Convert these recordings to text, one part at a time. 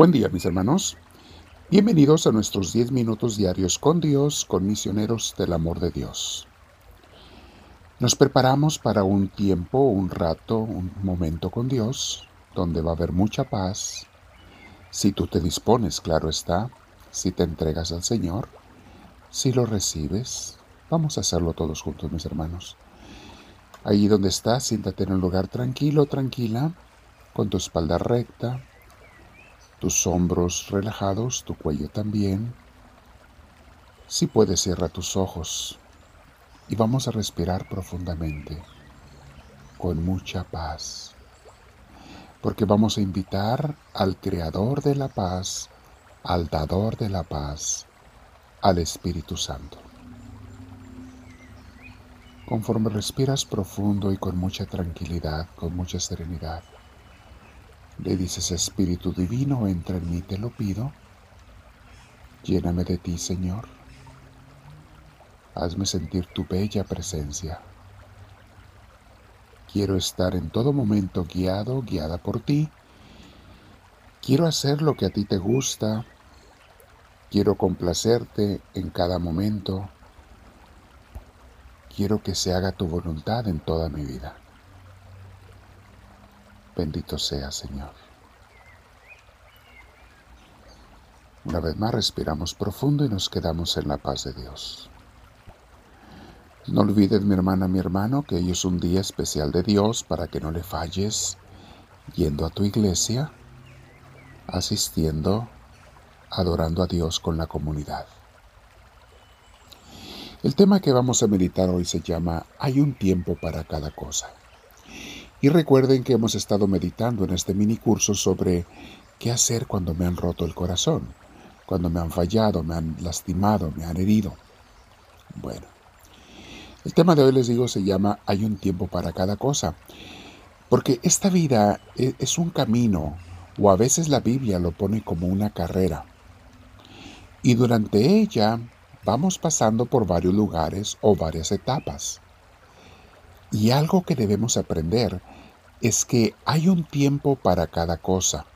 Buen día mis hermanos. Bienvenidos a nuestros 10 minutos diarios con Dios, con misioneros del amor de Dios. Nos preparamos para un tiempo, un rato, un momento con Dios, donde va a haber mucha paz. Si tú te dispones, claro está, si te entregas al Señor, si lo recibes, vamos a hacerlo todos juntos mis hermanos. Allí donde estás, siéntate en un lugar tranquilo, tranquila, con tu espalda recta, tus hombros relajados, tu cuello también. Si puedes, cierra tus ojos y vamos a respirar profundamente, con mucha paz, porque vamos a invitar al Creador de la paz, al Dador de la paz, al Espíritu Santo. Conforme respiras profundo y con mucha tranquilidad, con mucha serenidad, le dices, Espíritu Divino, entra en mí, te lo pido. Lléname de ti, Señor. Hazme sentir tu bella presencia. Quiero estar en todo momento guiado, guiada por ti. Quiero hacer lo que a ti te gusta. Quiero complacerte en cada momento. Quiero que se haga tu voluntad en toda mi vida. Bendito sea, Señor. Una vez más respiramos profundo y nos quedamos en la paz de Dios. No olvides, mi hermana, mi hermano, que hoy es un día especial de Dios para que no le falles yendo a tu iglesia, asistiendo, adorando a Dios con la comunidad. El tema que vamos a meditar hoy se llama Hay un tiempo para cada cosa. Y recuerden que hemos estado meditando en este mini curso sobre qué hacer cuando me han roto el corazón, cuando me han fallado, me han lastimado, me han herido. Bueno, el tema de hoy les digo se llama Hay un tiempo para cada cosa, porque esta vida e, es un camino, o a veces la Biblia lo pone como una carrera. Y durante ella vamos pasando por varios lugares o varias etapas. Y algo que debemos aprender es que hay un tiempo para cada cosa.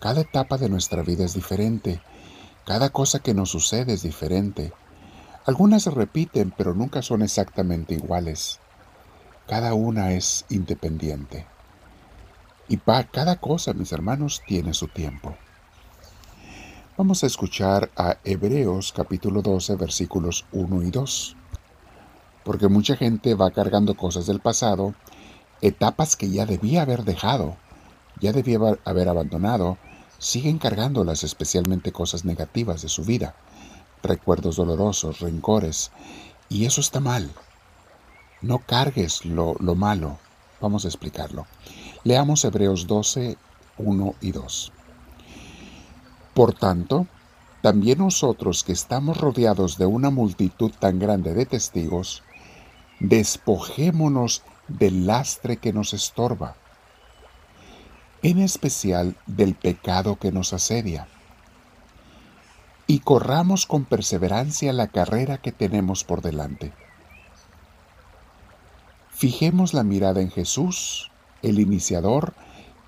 Cada etapa de nuestra vida es diferente. Cada cosa que nos sucede es diferente. Algunas se repiten, pero nunca son exactamente iguales. Cada una es independiente. Y para cada cosa, mis hermanos, tiene su tiempo. Vamos a escuchar a Hebreos capítulo 12 versículos 1 y 2 porque mucha gente va cargando cosas del pasado, etapas que ya debía haber dejado, ya debía haber abandonado, siguen cargándolas, especialmente cosas negativas de su vida, recuerdos dolorosos, rencores, y eso está mal. No cargues lo, lo malo. Vamos a explicarlo. Leamos Hebreos 12, 1 y 2. Por tanto, también nosotros que estamos rodeados de una multitud tan grande de testigos, despojémonos del lastre que nos estorba, en especial del pecado que nos asedia, y corramos con perseverancia la carrera que tenemos por delante. Fijemos la mirada en Jesús, el iniciador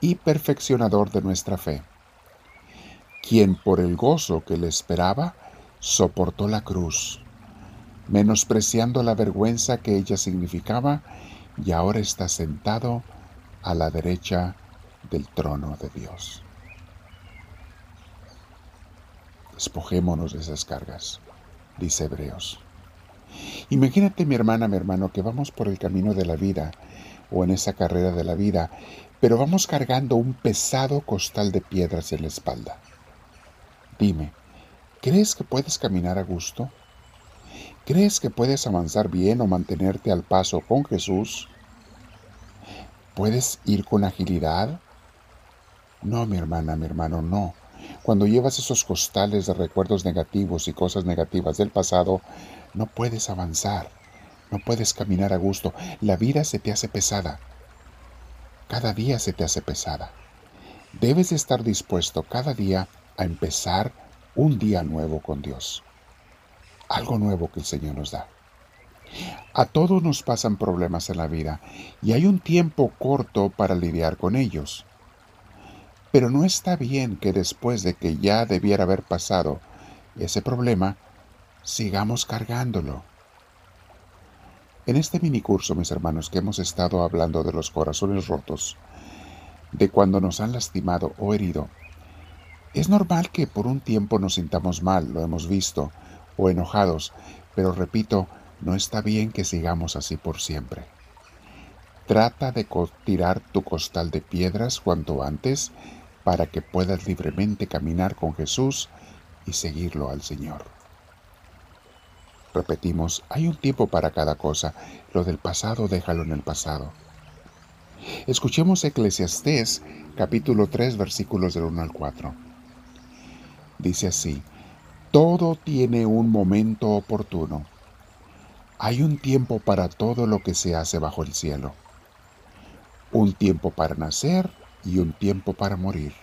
y perfeccionador de nuestra fe, quien por el gozo que le esperaba soportó la cruz menospreciando la vergüenza que ella significaba, y ahora está sentado a la derecha del trono de Dios. Despojémonos de esas cargas, dice Hebreos. Imagínate mi hermana, mi hermano, que vamos por el camino de la vida o en esa carrera de la vida, pero vamos cargando un pesado costal de piedras en la espalda. Dime, ¿crees que puedes caminar a gusto? ¿Crees que puedes avanzar bien o mantenerte al paso con Jesús? ¿Puedes ir con agilidad? No, mi hermana, mi hermano, no. Cuando llevas esos costales de recuerdos negativos y cosas negativas del pasado, no puedes avanzar, no puedes caminar a gusto. La vida se te hace pesada. Cada día se te hace pesada. Debes estar dispuesto cada día a empezar un día nuevo con Dios algo nuevo que el Señor nos da. A todos nos pasan problemas en la vida y hay un tiempo corto para lidiar con ellos. Pero no está bien que después de que ya debiera haber pasado ese problema, sigamos cargándolo. En este minicurso, mis hermanos, que hemos estado hablando de los corazones rotos, de cuando nos han lastimado o herido, es normal que por un tiempo nos sintamos mal, lo hemos visto, o enojados, pero repito, no está bien que sigamos así por siempre. Trata de tirar tu costal de piedras cuanto antes para que puedas libremente caminar con Jesús y seguirlo al Señor. Repetimos, hay un tiempo para cada cosa, lo del pasado déjalo en el pasado. Escuchemos Eclesiastés capítulo 3 versículos del 1 al 4. Dice así, todo tiene un momento oportuno. Hay un tiempo para todo lo que se hace bajo el cielo. Un tiempo para nacer y un tiempo para morir.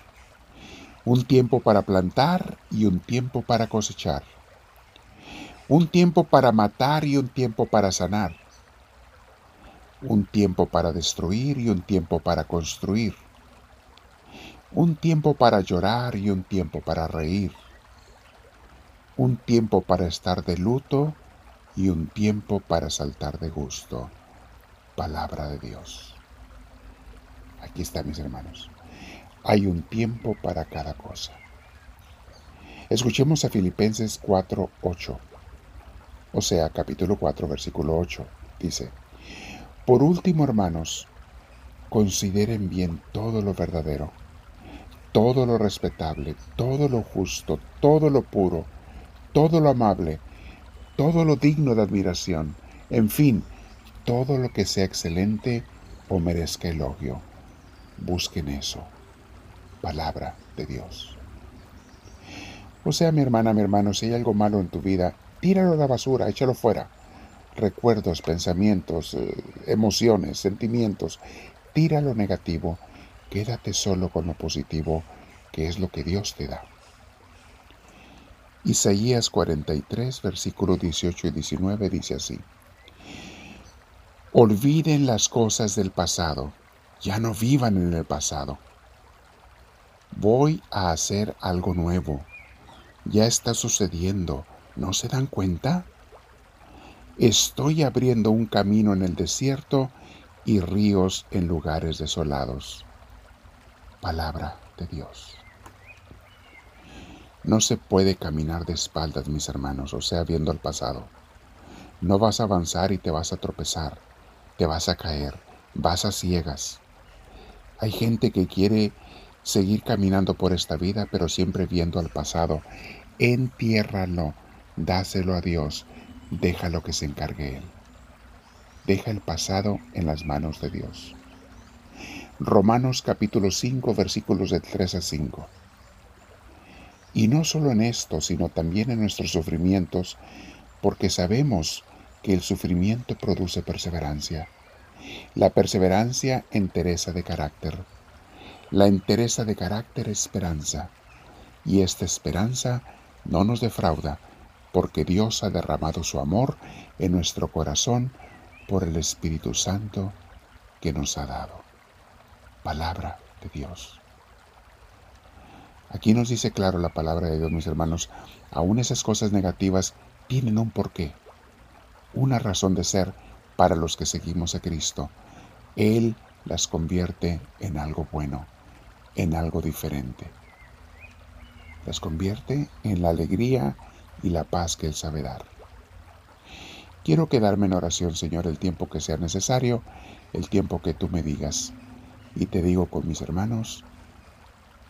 Un tiempo para plantar y un tiempo para cosechar. Un tiempo para matar y un tiempo para sanar. Un tiempo para destruir y un tiempo para construir. Un tiempo para llorar y un tiempo para reír. Un tiempo para estar de luto y un tiempo para saltar de gusto. Palabra de Dios. Aquí está, mis hermanos. Hay un tiempo para cada cosa. Escuchemos a Filipenses 4:8. O sea, capítulo 4, versículo 8. Dice, Por último, hermanos, consideren bien todo lo verdadero, todo lo respetable, todo lo justo, todo lo puro, todo lo amable, todo lo digno de admiración, en fin, todo lo que sea excelente o merezca elogio busquen eso. Palabra de Dios. O sea, mi hermana, mi hermano, si hay algo malo en tu vida, tíralo a la basura, échalo fuera. Recuerdos, pensamientos, eh, emociones, sentimientos, tira lo negativo, quédate solo con lo positivo, que es lo que Dios te da. Isaías 43, versículos 18 y 19 dice así. Olviden las cosas del pasado ya no vivan en el pasado. Voy a hacer algo nuevo. Ya está sucediendo. ¿No se dan cuenta? Estoy abriendo un camino en el desierto y ríos en lugares desolados. Palabra de Dios. No se puede caminar de espaldas, mis hermanos, o sea, viendo el pasado. No vas a avanzar y te vas a tropezar, te vas a caer, vas a ciegas. Hay gente que quiere seguir caminando por esta vida, pero siempre viendo al pasado. Entiérralo, dáselo a Dios, déjalo que se encargue Él. Deja el pasado en las manos de Dios. Romanos capítulo 5 versículos de 3 a 5. Y no solo en esto, sino también en nuestros sufrimientos, porque sabemos que el sufrimiento produce perseverancia la perseverancia, entereza de carácter. La entereza de carácter, esperanza. Y esta esperanza no nos defrauda, porque Dios ha derramado su amor en nuestro corazón por el Espíritu Santo que nos ha dado. Palabra de Dios. Aquí nos dice claro la palabra de Dios, mis hermanos, aún esas cosas negativas tienen un porqué, una razón de ser para los que seguimos a Cristo. Él las convierte en algo bueno, en algo diferente. Las convierte en la alegría y la paz que Él sabe dar. Quiero quedarme en oración, Señor, el tiempo que sea necesario, el tiempo que tú me digas. Y te digo con mis hermanos,